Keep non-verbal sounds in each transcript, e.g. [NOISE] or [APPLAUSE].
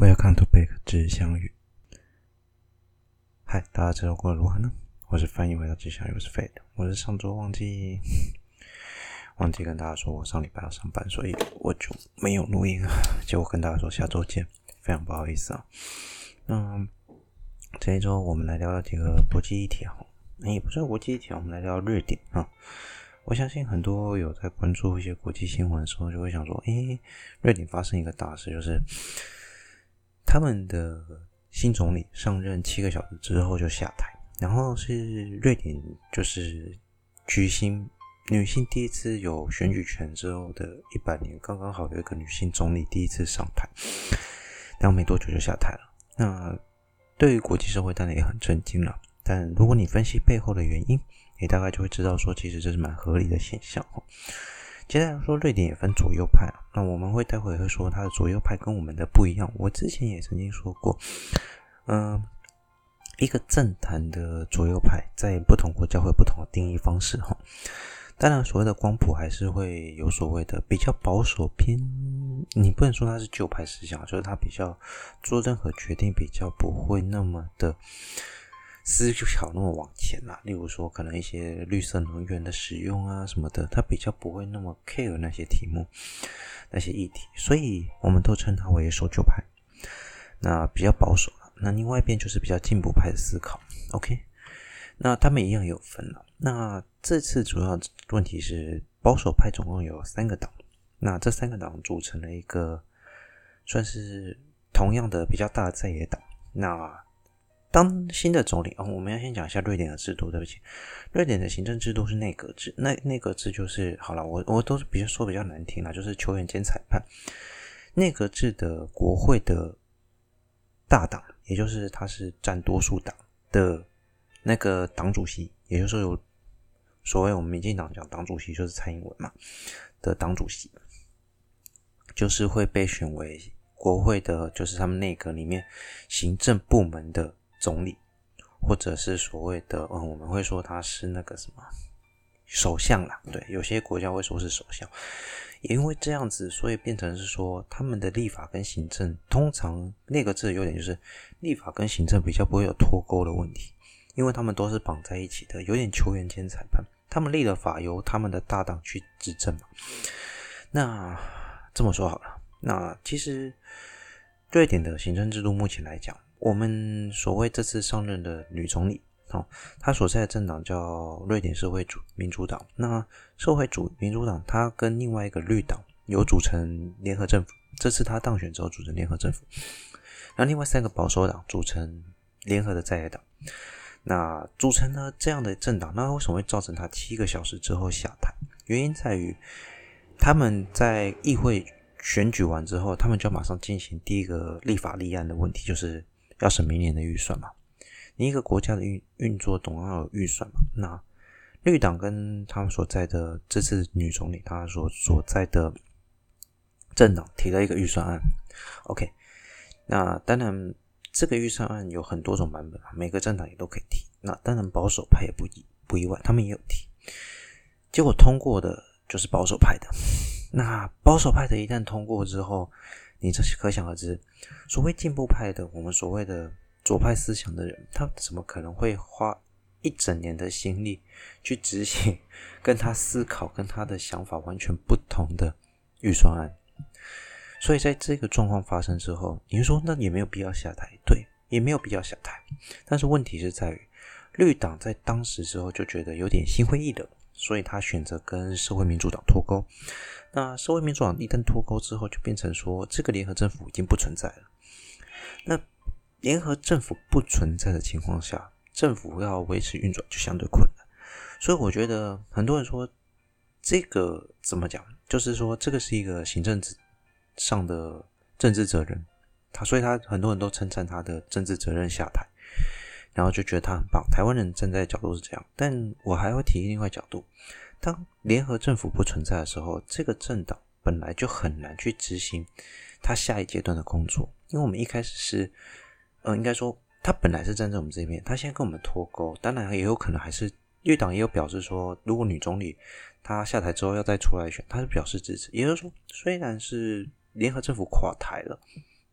Welcome to back 之相遇。嗨，大家这周过得如何呢？我是翻译回到之相遇，我是 Fate。我是上周忘记忘记跟大家说我上礼拜要上班，所以我就没有录音啊。结果跟大家说下周见，非常不好意思啊。那这一周我们来聊聊几个国际议题啊，也不算国际议题，我们来聊瑞典啊。我相信很多有在关注一些国际新闻的时候，就会想说：“诶，瑞典发生一个大事，就是。”他们的新总理上任七个小时之后就下台，然后是瑞典就是举行女性第一次有选举权之后的一百年，刚刚好有一个女性总理第一次上台，然后没多久就下台了。那对于国际社会当然也很震惊了，但如果你分析背后的原因，你大概就会知道说，其实这是蛮合理的现象哦。接下来说，瑞典也分左右派。那我们会待会会说它的左右派跟我们的不一样。我之前也曾经说过，嗯、一个政坛的左右派在不同国家会有不同的定义方式哈。当然，所谓的光谱还是会有所谓的比较保守偏，你不能说它是旧派思想，就是它比较做任何决定比较不会那么的。思考那么往前啦，例如说可能一些绿色能源的使用啊什么的，他比较不会那么 care 那些题目、那些议题，所以我们都称他为守旧派。那比较保守了，那另外一边就是比较进步派的思考。OK，那他们一样有分了。那这次主要问题是保守派总共有三个党，那这三个党组成了一个算是同样的比较大的在野党。那当新的总理、哦，我们要先讲一下瑞典的制度。对不起，瑞典的行政制度是内阁制。内内阁制就是好了，我我都是比较说比较难听啦，就是球员兼裁判。内阁制的国会的大党，也就是他是占多数党的那个党主席，也就是说有所谓我们民进党讲党主席就是蔡英文嘛的党主席，就是会被选为国会的，就是他们内阁里面行政部门的。总理，或者是所谓的嗯，我们会说他是那个什么首相啦。对，有些国家会说是首相，也因为这样子，所以变成是说他们的立法跟行政，通常那个字有点就是立法跟行政比较不会有脱钩的问题，因为他们都是绑在一起的，有点球员兼裁判。他们立了法由他们的大党去执政嘛。那这么说好了，那其实瑞典的行政制度目前来讲。我们所谓这次上任的女总理，哦，她所在的政党叫瑞典社会主民主党。那社会主民主党，它跟另外一个绿党有组成联合政府。这次她当选之后组成联合政府。那另外三个保守党组成联合的在野党。那组成了这样的政党，那为什么会造成她七个小时之后下台？原因在于他们在议会选举完之后，他们就马上进行第一个立法立案的问题，就是。要审明年的预算嘛？你一个国家的运运作总要有预算嘛？那绿党跟他们所在的这次女总理，她所所在的政党提了一个预算案。OK，那当然这个预算案有很多种版本啊，每个政党也都可以提。那当然保守派也不意不意外，他们也有提。结果通过的就是保守派的。[LAUGHS] 那保守派的一旦通过之后，你这可想而知，所谓进步派的，我们所谓的左派思想的人，他怎么可能会花一整年的心力去执行跟他思考、跟他的想法完全不同的预算案？所以在这个状况发生之后，你说那也没有必要下台，对，也没有必要下台。但是问题是在于，绿党在当时之后就觉得有点心灰意冷，所以他选择跟社会民主党脱钩。那社会民主党一旦脱钩之后，就变成说这个联合政府已经不存在了。那联合政府不存在的情况下，政府要维持运转就相对困难。所以我觉得很多人说这个怎么讲，就是说这个是一个行政上的政治责任。他所以他很多人都称赞他的政治责任下台，然后就觉得他很棒。台湾人站在角度是这样，但我还会提另外角度。当联合政府不存在的时候，这个政党本来就很难去执行他下一阶段的工作，因为我们一开始是，呃，应该说他本来是站在我们这边，他现在跟我们脱钩，当然也有可能还是绿党也有表示说，如果女总理她下台之后要再出来选，他是表示支持，也就是说，虽然是联合政府垮台了，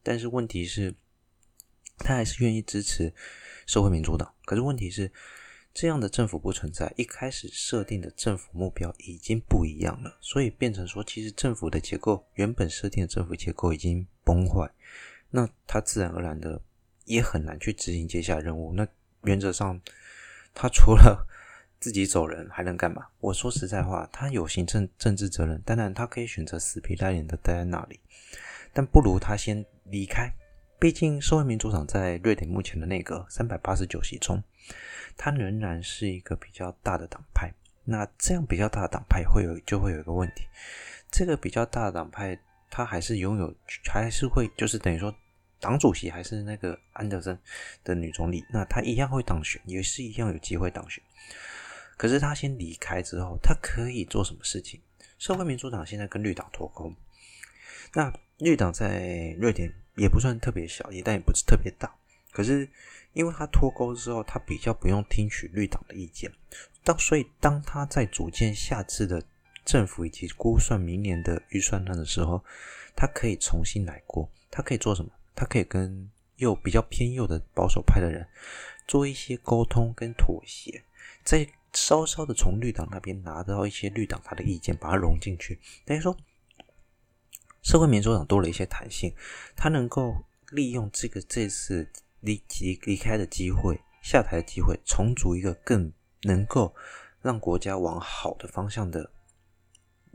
但是问题是，他还是愿意支持社会民主党。可是问题是，这样的政府不存在，一开始设定的政府目标已经不一样了，所以变成说，其实政府的结构原本设定的政府结构已经崩坏，那他自然而然的也很难去执行接下来任务。那原则上，他除了 [LAUGHS] 自己走人还能干嘛？我说实在话，他有行政政治责任，当然他可以选择死皮赖脸的待在那里，但不如他先离开。毕竟社会民主党在瑞典目前的内阁三百八十九席中，它仍然是一个比较大的党派。那这样比较大的党派会有就会有一个问题，这个比较大的党派，它还是拥有还是会就是等于说，党主席还是那个安德森的女总理，那她一样会当选，也是一样有机会当选。可是他先离开之后，他可以做什么事情？社会民主党现在跟绿党脱钩，那绿党在瑞典也不算特别小，也但也不是特别大。可是因为他脱钩之后，他比较不用听取绿党的意见。当所以当他在组建下次的政府以及估算明年的预算案的时候，他可以重新来过。他可以做什么？他可以跟右比较偏右的保守派的人做一些沟通跟妥协，在。稍稍的从绿党那边拿到一些绿党他的意见，把它融进去。等于说，社会民主党多了一些弹性，他能够利用这个这次离离离开的机会、下台的机会，重组一个更能够让国家往好的方向的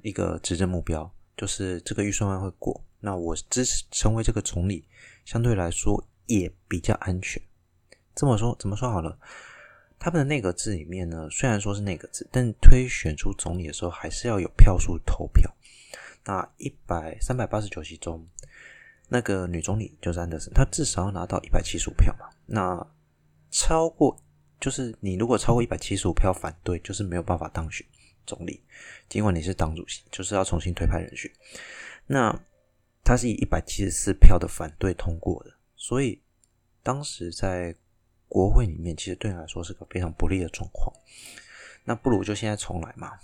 一个执政目标，就是这个预算案会过。那我支持成为这个总理，相对来说也比较安全。这么说，怎么说好了？他们的内阁制里面呢，虽然说是内阁制，但推选出总理的时候还是要有票数投票。那一百三百八十九席中，那个女总理就是安德森，她至少要拿到一百七十五票嘛。那超过就是你如果超过一百七十五票反对，就是没有办法当选总理。尽管你是党主席，就是要重新推派人选。那他是以一百七十四票的反对通过的，所以当时在。国会里面其实对你来说是个非常不利的状况，那不如就现在重来嘛，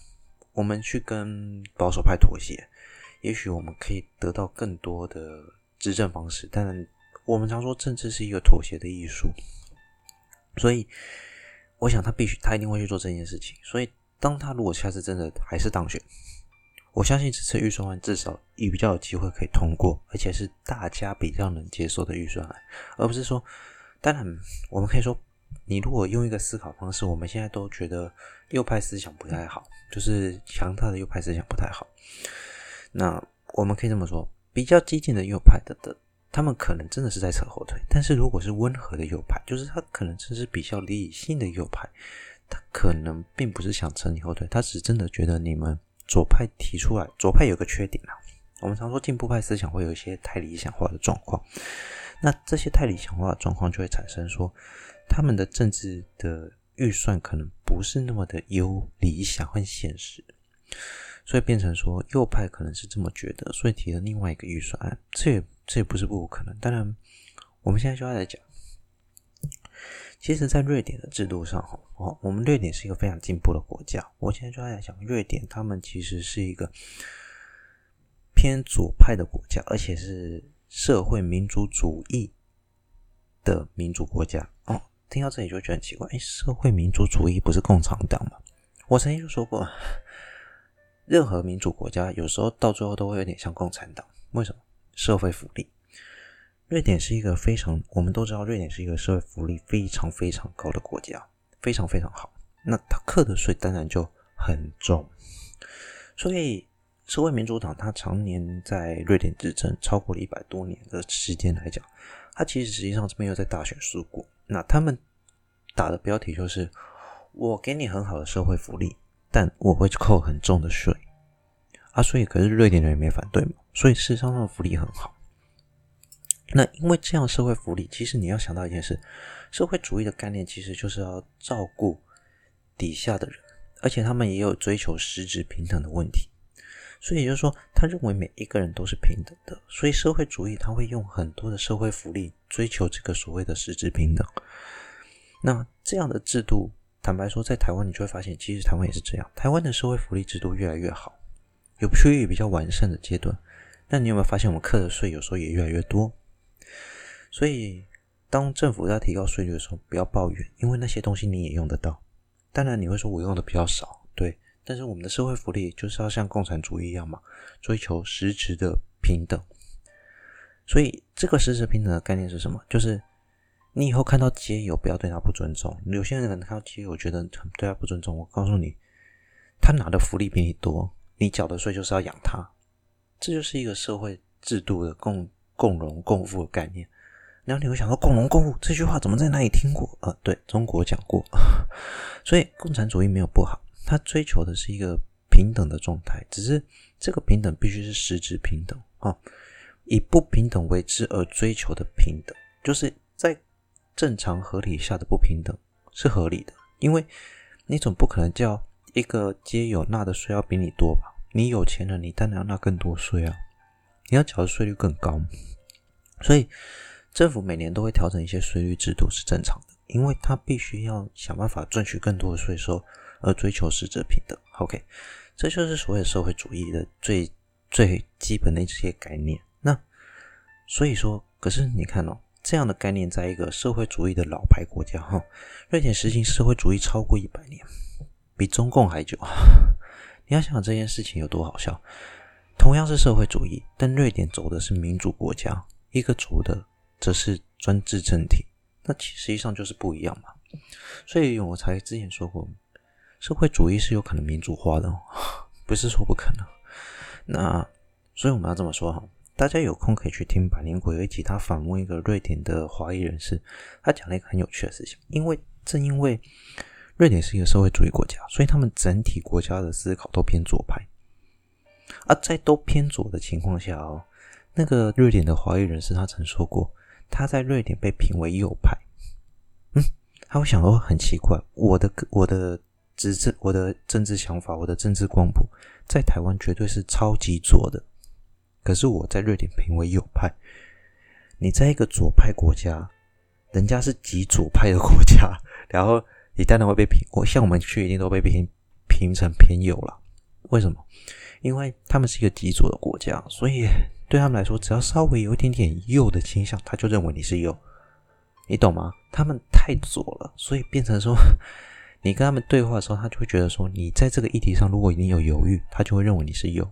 我们去跟保守派妥协，也许我们可以得到更多的执政方式。但我们常说政治是一个妥协的艺术，所以我想他必须，他一定会去做这件事情。所以当他如果下次真的还是当选，我相信这次预算案至少也比较有机会可以通过，而且是大家比较能接受的预算案，而不是说。当然，我们可以说，你如果用一个思考方式，我们现在都觉得右派思想不太好，就是强大的右派思想不太好。那我们可以这么说，比较激进的右派的的，他们可能真的是在扯后腿。但是如果是温和的右派，就是他可能真是比较理性的右派，他可能并不是想扯你后腿，他是真的觉得你们左派提出来，左派有个缺点啊。我们常说进步派思想会有一些太理想化的状况。那这些太理想化的状况就会产生说，他们的政治的预算可能不是那么的有理想和现实，所以变成说右派可能是这么觉得，所以提了另外一个预算案，这也这也不是不可能。当然，我们现在就要来讲，其实，在瑞典的制度上，哦，我们瑞典是一个非常进步的国家。我现在就要来讲，瑞典他们其实是一个偏左派的国家，而且是。社会民主主义的民主国家哦，听到这里就觉得很奇怪，哎，社会民主主义不是共产党吗？我曾经就说过，任何民主国家有时候到最后都会有点像共产党。为什么？社会福利。瑞典是一个非常，我们都知道，瑞典是一个社会福利非常非常高的国家，非常非常好。那他课的税当然就很重，所以。社会民主党，他常年在瑞典执政，超过了一百多年的时间来讲，他其实实际上是没有在大选输过。那他们打的标题就是：我给你很好的社会福利，但我会扣很重的税啊。所以，可是瑞典人也没反对嘛。所以，事实上，他的福利很好。那因为这样社会福利，其实你要想到一件事：社会主义的概念其实就是要照顾底下的人，而且他们也有追求实质平等的问题。所以也就是说，他认为每一个人都是平等的，所以社会主义他会用很多的社会福利追求这个所谓的实质平等。那这样的制度，坦白说，在台湾你就会发现，其实台湾也是这样。台湾的社会福利制度越来越好，有趋于比较完善的阶段。但你有没有发现，我们课的税有时候也越来越多？所以，当政府在提高税率的时候，不要抱怨，因为那些东西你也用得到。当然，你会说我用的比较少，对。但是我们的社会福利就是要像共产主义一样嘛，追求实质的平等。所以，这个实质平等的概念是什么？就是你以后看到街友，不要对他不尊重。有些人可能看到街友觉得对他不尊重，我告诉你，他拿的福利比你多，你缴的税就是要养他。这就是一个社会制度的共共荣共富的概念。然后你会想到“共荣共富”这句话怎么在哪里听过？呃，对，中国讲过。[LAUGHS] 所以共产主义没有不好，他追求的是一个平等的状态，只是这个平等必须是实质平等啊，以不平等为之而追求的平等，就是在正常合理下的不平等是合理的，因为你总不可能叫一个街友纳的税要比你多吧？你有钱了，你当然要纳更多税啊，你要缴的税率更高，所以。政府每年都会调整一些税率制度是正常的，因为他必须要想办法赚取更多的税收，而追求实质平等。OK，这就是所谓社会主义的最最基本的这些概念。那所以说，可是你看哦，这样的概念在一个社会主义的老牌国家哈，瑞典实行社会主义超过一百年，比中共还久。[LAUGHS] 你要想这件事情有多好笑。同样是社会主义，但瑞典走的是民主国家，一个走的。则是专制政体，那其实际上就是不一样嘛。所以我才之前说过，社会主义是有可能民主化的，[LAUGHS] 不是说不可能。那所以我们要这么说哈，大家有空可以去听百灵果有一集，他访问一个瑞典的华裔人士，他讲了一个很有趣的事情。因为正因为瑞典是一个社会主义国家，所以他们整体国家的思考都偏左派。而在都偏左的情况下哦，那个瑞典的华裔人士他曾说过。他在瑞典被评为右派，嗯，他会想说很奇怪，我的我的执政，我的政治想法，我的政治光谱，在台湾绝对是超级左的，可是我在瑞典评为右派。你在一个左派国家，人家是极左派的国家，[LAUGHS] 然后你当然会被评，我像我们去一定都被评评成偏右了。为什么？因为他们是一个极左的国家，所以。对他们来说，只要稍微有一点点右的倾向，他就认为你是右，你懂吗？他们太左了，所以变成说，[LAUGHS] 你跟他们对话的时候，他就会觉得说，你在这个议题上如果你有犹豫，他就会认为你是右。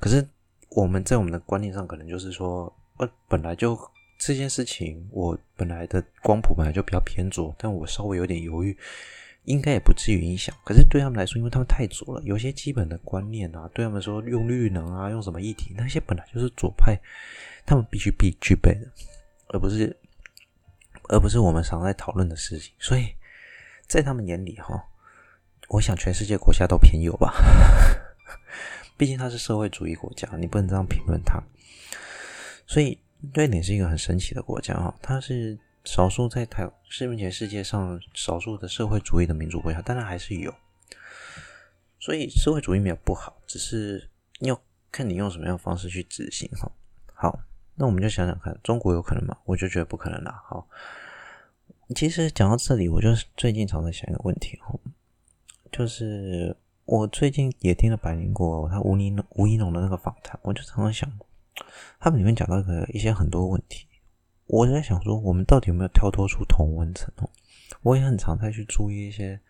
可是我们在我们的观念上，可能就是说，呃，本来就这件事情，我本来的光谱本来就比较偏左，但我稍微有点犹豫。应该也不至于影响，可是对他们来说，因为他们太左了，有些基本的观念啊，对他们说用绿能啊，用什么议题，那些本来就是左派，他们必须必具备的，而不是，而不是我们常在讨论的事情。所以在他们眼里，哈，我想全世界国家都偏右吧，毕竟它是社会主义国家，你不能这样评论它。所以瑞典是一个很神奇的国家，哈，它是。少数在台是目前世界上少数的社会主义的民主国家，当然还是有。所以社会主义没有不好，只是要看你用什么样的方式去执行哈。好，那我们就想想看，中国有可能吗？我就觉得不可能啦。好，其实讲到这里，我就最近常在想一个问题哈，就是我最近也听了百灵果他吴怡农吴怡农的那个访谈，我就常常想，他们里面讲到一个一些很多问题。我在想说，我们到底有没有跳脱出同温层哦？我也很常在去注意一些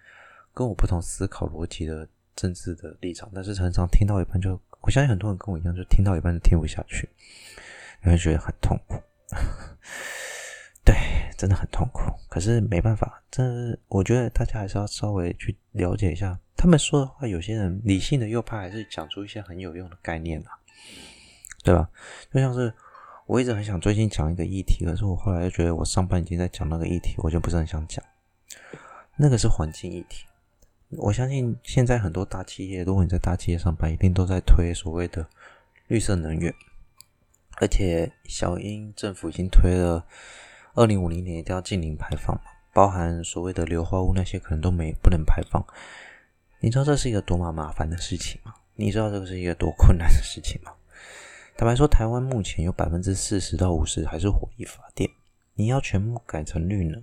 跟我不同思考逻辑的政治的立场，但是常常听到一半就，我相信很多人跟我一样，就听到一半就听不下去，你会觉得很痛苦。对，真的很痛苦。可是没办法，这我觉得大家还是要稍微去了解一下他们说的话。有些人理性的右派还是讲出一些很有用的概念啊，对吧？就像是。我一直很想最近讲一个议题，可是我后来又觉得我上班已经在讲那个议题，我就不是很想讲。那个是环境议题。我相信现在很多大企业，如果你在大企业上班，一定都在推所谓的绿色能源。而且小英政府已经推了，二零五零年一定要净零排放嘛，包含所谓的硫化物那些可能都没不能排放。你知道这是一个多么麻烦的事情吗？你知道这个是一个多困难的事情吗？坦白说，台湾目前有百分之四十到五十还是火力发电。你要全部改成绿能，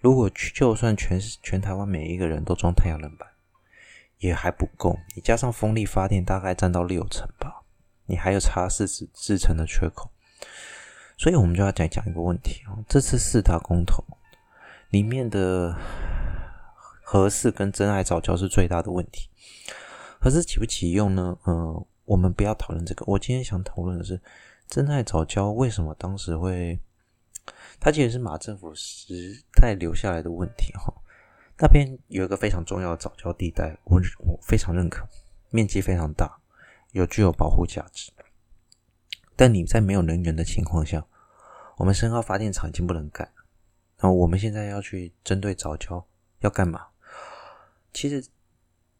如果就算全全台湾每一个人都装太阳能板，也还不够。你加上风力发电，大概占到六成吧，你还有差四十四成的缺口。所以我们就要再讲一个问题哦，这次四大公投里面的核四跟真爱早教是最大的问题。核四启不起用呢？呃，我们不要讨论这个。我今天想讨论的是真爱早教为什么当时会，它其实是马政府时代留下来的问题哈。那边有一个非常重要的早教地带，我我非常认可，面积非常大，有具有保护价值。但你在没有能源的情况下，我们深澳发电厂已经不能盖了。那我们现在要去针对早教要干嘛？其实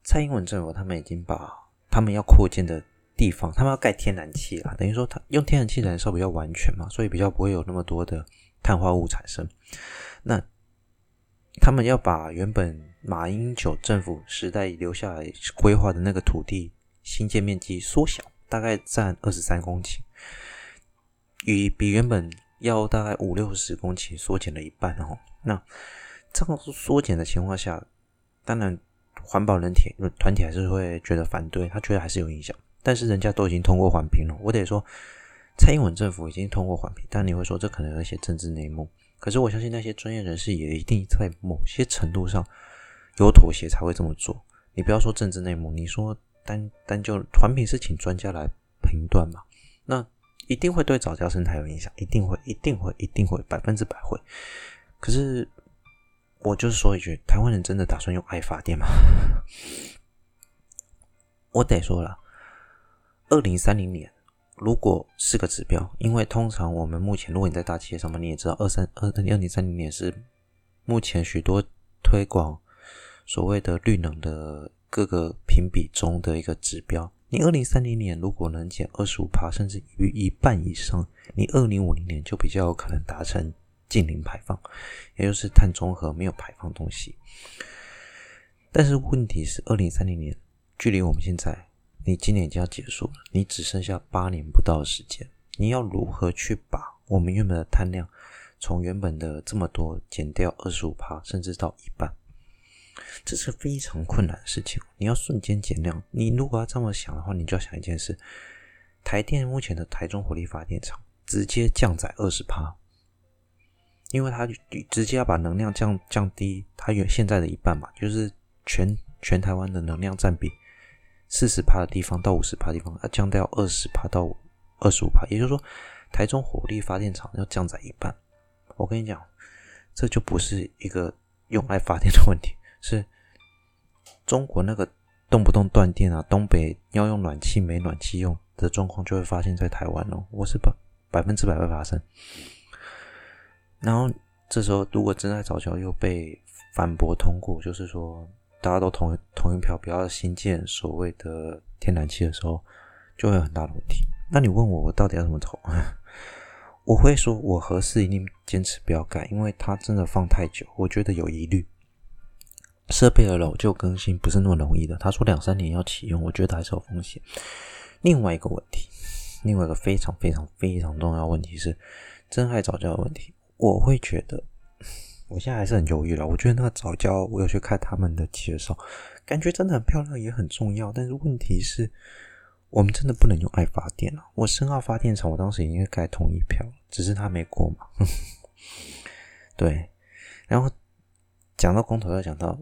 蔡英文政府他们已经把他们要扩建的地方，他们要盖天然气了，等于说他用天然气燃烧比较完全嘛，所以比较不会有那么多的碳化物产生。那他们要把原本马英九政府时代留下来规划的那个土地新建面积缩小，大概占二十三公顷，与比原本要大概五六十公顷缩减了一半哦。那这样缩减的情况下，当然环保人体团体还是会觉得反对，他觉得还是有影响。但是人家都已经通过环评了，我得说，蔡英文政府已经通过环评，但你会说这可能有一些政治内幕。可是我相信那些专业人士也一定在某些程度上有妥协才会这么做。你不要说政治内幕，你说单单就环评是请专家来评断嘛？那一定会对早教生态有影响，一定会，一定会，一定会，百分之百会。可是我就是说一句，台湾人真的打算用爱发电吗？[LAUGHS] 我得说了，二零三零年。如果是个指标，因为通常我们目前，如果你在大企业上班，你也知道，二三二二零三零年是目前许多推广所谓的绿能的各个评比中的一个指标。你二零三零年如果能减二十五趴，甚至于一半以上，你二零五零年就比较有可能达成净零排放，也就是碳中和，没有排放东西。但是问题是，二零三零年距离我们现在。你今年已经要结束了，你只剩下八年不到的时间，你要如何去把我们原本的碳量从原本的这么多减掉二十五趴，甚至到一半？这是非常困难的事情。你要瞬间减量，你如果要这么想的话，你就要想一件事：台电目前的台中火力发电厂直接降载二十趴，因为它直接要把能量降降低它原现在的一半嘛，就是全全台湾的能量占比。四十趴的地方到五十趴地方，要降到二十趴到二十五趴，也就是说，台中火力发电厂要降载一半。我跟你讲，这就不是一个用爱发电的问题，是中国那个动不动断电啊，东北要用暖气没暖气用的状况就会发现在台湾哦，我是百百分之百会发生。然后这时候，如果真爱早教又被反驳通过，就是说。大家都同同一票，不要新建所谓的天然气的时候，就会有很大的问题。那你问我，我到底要怎么投？[LAUGHS] 我会说，我合适一定坚持不要盖，因为它真的放太久，我觉得有疑虑。设备的老旧更新不是那么容易的。他说两三年要启用，我觉得还是有风险。另外一个问题，另外一个非常非常非常重要的问题是真爱早教的问题。我会觉得。我现在还是很犹豫了。我觉得那个早教，我有去看他们的介绍，感觉真的很漂亮，也很重要。但是问题是，我们真的不能用爱发电了。我深澳发电厂，我当时已经盖同意票，只是他没过嘛。[LAUGHS] 对。然后讲到公投，要讲到，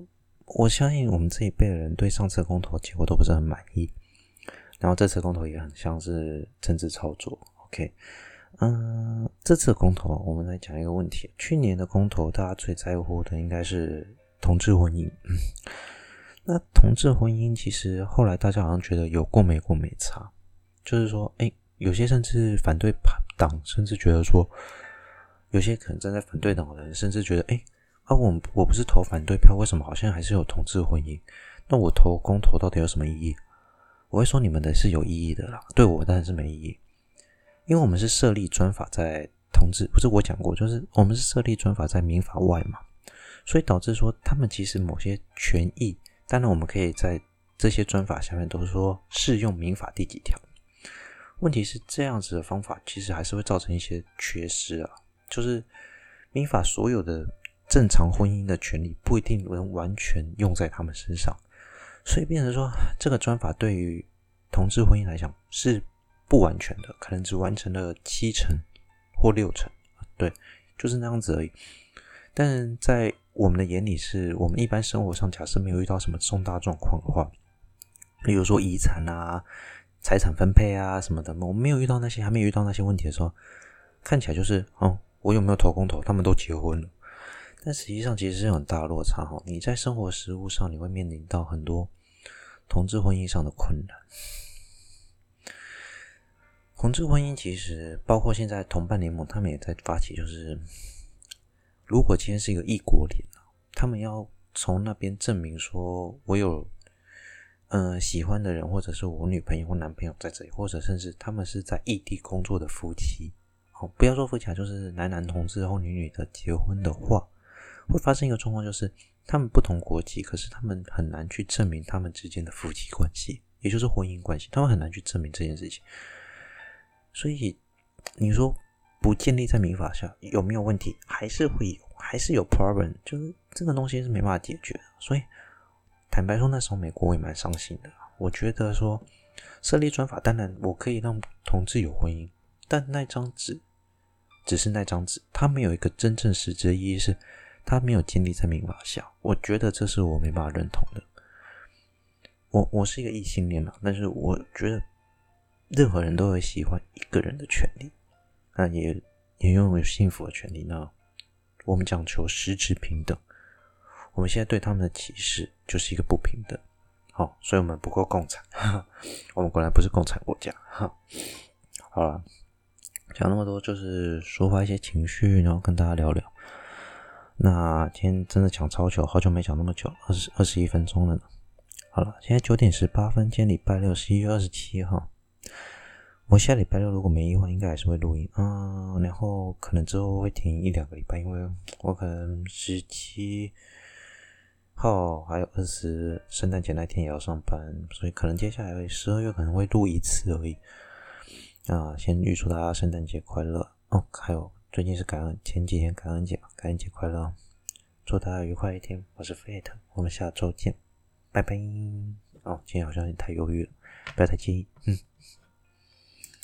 我相信我们这一辈的人对上次公投结果都不是很满意，然后这次公投也很像是政治操作。OK。嗯，这次公投我们来讲一个问题。去年的公投，大家最在乎的应该是同志婚姻。那同志婚姻其实后来大家好像觉得有过没过没差，就是说，哎，有些甚至反对党甚至觉得说，有些可能站在反对党的人甚至觉得，哎，啊，我我不是投反对票，为什么好像还是有同志婚姻？那我投公投到底有什么意义？我会说你们的是有意义的啦，对我当然是没意义。因为我们是设立专法在同志，不是我讲过，就是我们是设立专法在民法外嘛，所以导致说他们其实某些权益，当然我们可以在这些专法下面都是说适用民法第几条。问题是这样子的方法其实还是会造成一些缺失啊，就是民法所有的正常婚姻的权利不一定能完全用在他们身上，所以变成说这个专法对于同志婚姻来讲是。不完全的，可能只完成了七成或六成，对，就是那样子而已。但在我们的眼里是，我们一般生活上，假设没有遇到什么重大状况的话，比如说遗产啊、财产分配啊什么的，我们没有遇到那些，还没有遇到那些问题的时候，看起来就是，哦，我有没有投公投？他们都结婚了。但实际上其实是有很大落差哈。你在生活实务上，你会面临到很多同志婚姻上的困难。同志婚姻其实包括现在同伴联盟，他们也在发起，就是如果今天是一个异国恋，他们要从那边证明说我有嗯、呃、喜欢的人，或者是我女朋友或男朋友在这里，或者甚至他们是在异地工作的夫妻，哦，不要说夫妻啊，就是男男同志或女女的结婚的话。会发生一个状况，就是他们不同国籍，可是他们很难去证明他们之间的夫妻关系，也就是婚姻关系，他们很难去证明这件事情。所以你说不建立在民法下有没有问题？还是会有，还是有 problem，就是这个东西是没办法解决的。所以坦白说，那时候美国我也蛮伤心的。我觉得说设立专法，当然我可以让同志有婚姻，但那张纸只是那张纸，它没有一个真正实质的意义是。他没有建立在民法下，我觉得这是我没办法认同的。我我是一个异性恋嘛，但是我觉得任何人都会喜欢一个人的权利，那也也拥有幸福的权利。那我们讲求实质平等，我们现在对他们的歧视就是一个不平等。好，所以我们不够共产，[LAUGHS] 我们果然不是共产国家。好了，讲那么多就是抒发一些情绪，然后跟大家聊聊。那今天真的讲超久，好久没讲那么久，二十二十一分钟了呢。好了，现在九点十八分，今天礼拜六，十一月二十七号。我下礼拜六如果没意外，应该还是会录音啊。然后可能之后会停一两个礼拜，因为我可能十七号还有二十圣诞节那天也要上班，所以可能接下来十二月可能会录一次而已。啊，先预祝大家圣诞节快乐哦，还有。最近是感恩，前几天感恩节，感恩节快乐，祝大家愉快一天。我是飞特我们下周见，拜拜。哦，今天好像有点太犹豫了，不要太介意。